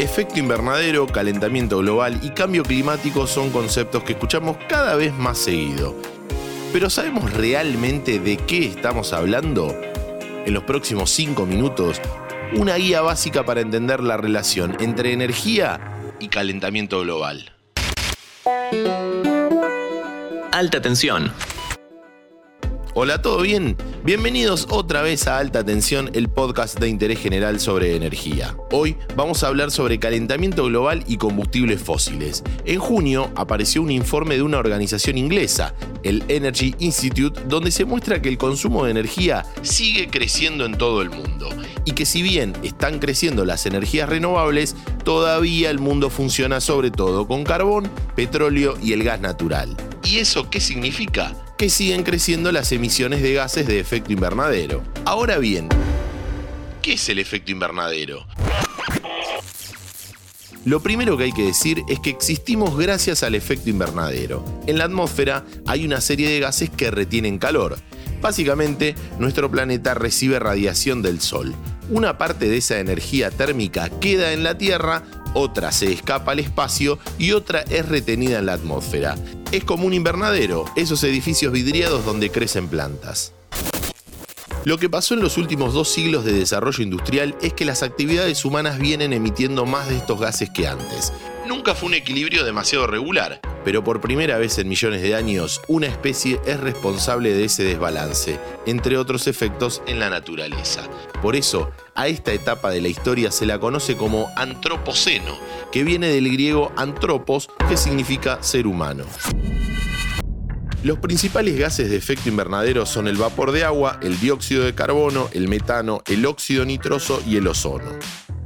Efecto invernadero, calentamiento global y cambio climático son conceptos que escuchamos cada vez más seguido. Pero ¿sabemos realmente de qué estamos hablando? En los próximos 5 minutos, una guía básica para entender la relación entre energía y calentamiento global. Alta tensión. Hola, ¿todo bien? Bienvenidos otra vez a Alta Tensión, el podcast de interés general sobre energía. Hoy vamos a hablar sobre calentamiento global y combustibles fósiles. En junio apareció un informe de una organización inglesa, el Energy Institute, donde se muestra que el consumo de energía sigue creciendo en todo el mundo y que si bien están creciendo las energías renovables, todavía el mundo funciona sobre todo con carbón, petróleo y el gas natural. ¿Y eso qué significa? Que siguen creciendo las emisiones de gases de efecto invernadero. Ahora bien, ¿qué es el efecto invernadero? Lo primero que hay que decir es que existimos gracias al efecto invernadero. En la atmósfera hay una serie de gases que retienen calor. Básicamente, nuestro planeta recibe radiación del Sol. Una parte de esa energía térmica queda en la Tierra, otra se escapa al espacio y otra es retenida en la atmósfera es como un invernadero, esos edificios vidriados donde crecen plantas. Lo que pasó en los últimos dos siglos de desarrollo industrial es que las actividades humanas vienen emitiendo más de estos gases que antes. Nunca fue un equilibrio demasiado regular, pero por primera vez en millones de años una especie es responsable de ese desbalance, entre otros efectos en la naturaleza. Por eso, a esta etapa de la historia se la conoce como antropoceno, que viene del griego antropos, que significa ser humano. Los principales gases de efecto invernadero son el vapor de agua, el dióxido de carbono, el metano, el óxido nitroso y el ozono.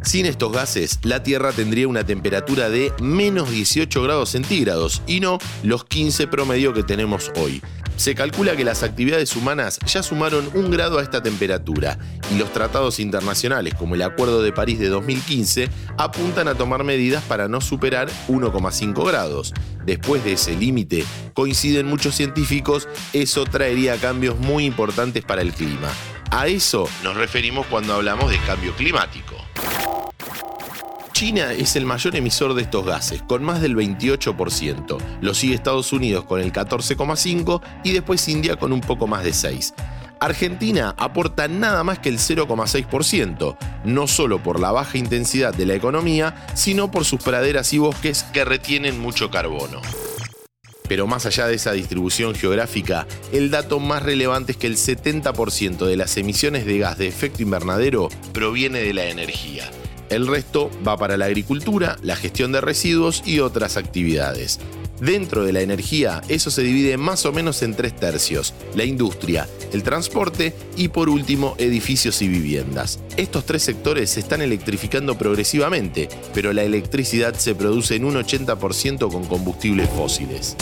Sin estos gases, la Tierra tendría una temperatura de menos 18 grados centígrados y no los 15 promedio que tenemos hoy. Se calcula que las actividades humanas ya sumaron un grado a esta temperatura y los tratados internacionales como el Acuerdo de París de 2015 apuntan a tomar medidas para no superar 1,5 grados. Después de ese límite, coinciden muchos científicos, eso traería cambios muy importantes para el clima. A eso nos referimos cuando hablamos de cambio climático. China es el mayor emisor de estos gases, con más del 28%. Lo sigue Estados Unidos con el 14,5% y después India con un poco más de 6%. Argentina aporta nada más que el 0,6%, no solo por la baja intensidad de la economía, sino por sus praderas y bosques que retienen mucho carbono. Pero más allá de esa distribución geográfica, el dato más relevante es que el 70% de las emisiones de gas de efecto invernadero proviene de la energía. El resto va para la agricultura, la gestión de residuos y otras actividades. Dentro de la energía, eso se divide más o menos en tres tercios, la industria, el transporte y por último edificios y viviendas. Estos tres sectores se están electrificando progresivamente, pero la electricidad se produce en un 80% con combustibles fósiles.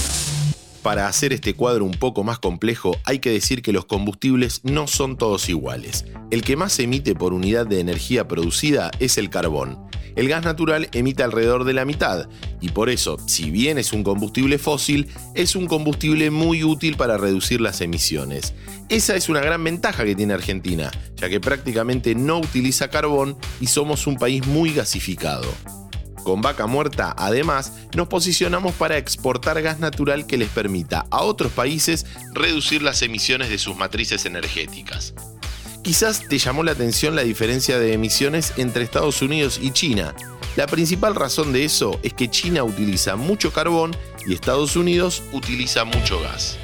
Para hacer este cuadro un poco más complejo, hay que decir que los combustibles no son todos iguales. El que más emite por unidad de energía producida es el carbón. El gas natural emite alrededor de la mitad, y por eso, si bien es un combustible fósil, es un combustible muy útil para reducir las emisiones. Esa es una gran ventaja que tiene Argentina, ya que prácticamente no utiliza carbón y somos un país muy gasificado. Con Vaca Muerta, además, nos posicionamos para exportar gas natural que les permita a otros países reducir las emisiones de sus matrices energéticas. Quizás te llamó la atención la diferencia de emisiones entre Estados Unidos y China. La principal razón de eso es que China utiliza mucho carbón y Estados Unidos utiliza mucho gas.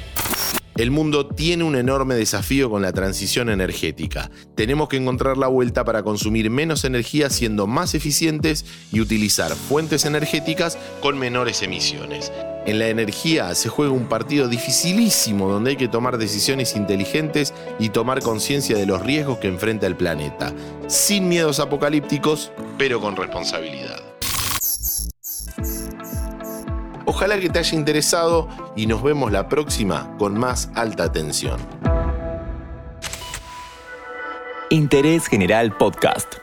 El mundo tiene un enorme desafío con la transición energética. Tenemos que encontrar la vuelta para consumir menos energía siendo más eficientes y utilizar fuentes energéticas con menores emisiones. En la energía se juega un partido dificilísimo donde hay que tomar decisiones inteligentes y tomar conciencia de los riesgos que enfrenta el planeta, sin miedos apocalípticos, pero con responsabilidad. Ojalá que te haya interesado y nos vemos la próxima con más alta tensión. Interés General Podcast.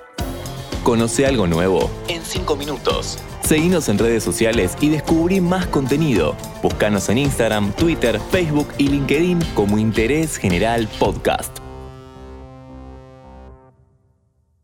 Conoce algo nuevo en 5 minutos. Seguinos en redes sociales y descubrí más contenido. Búscanos en Instagram, Twitter, Facebook y LinkedIn como Interés General Podcast.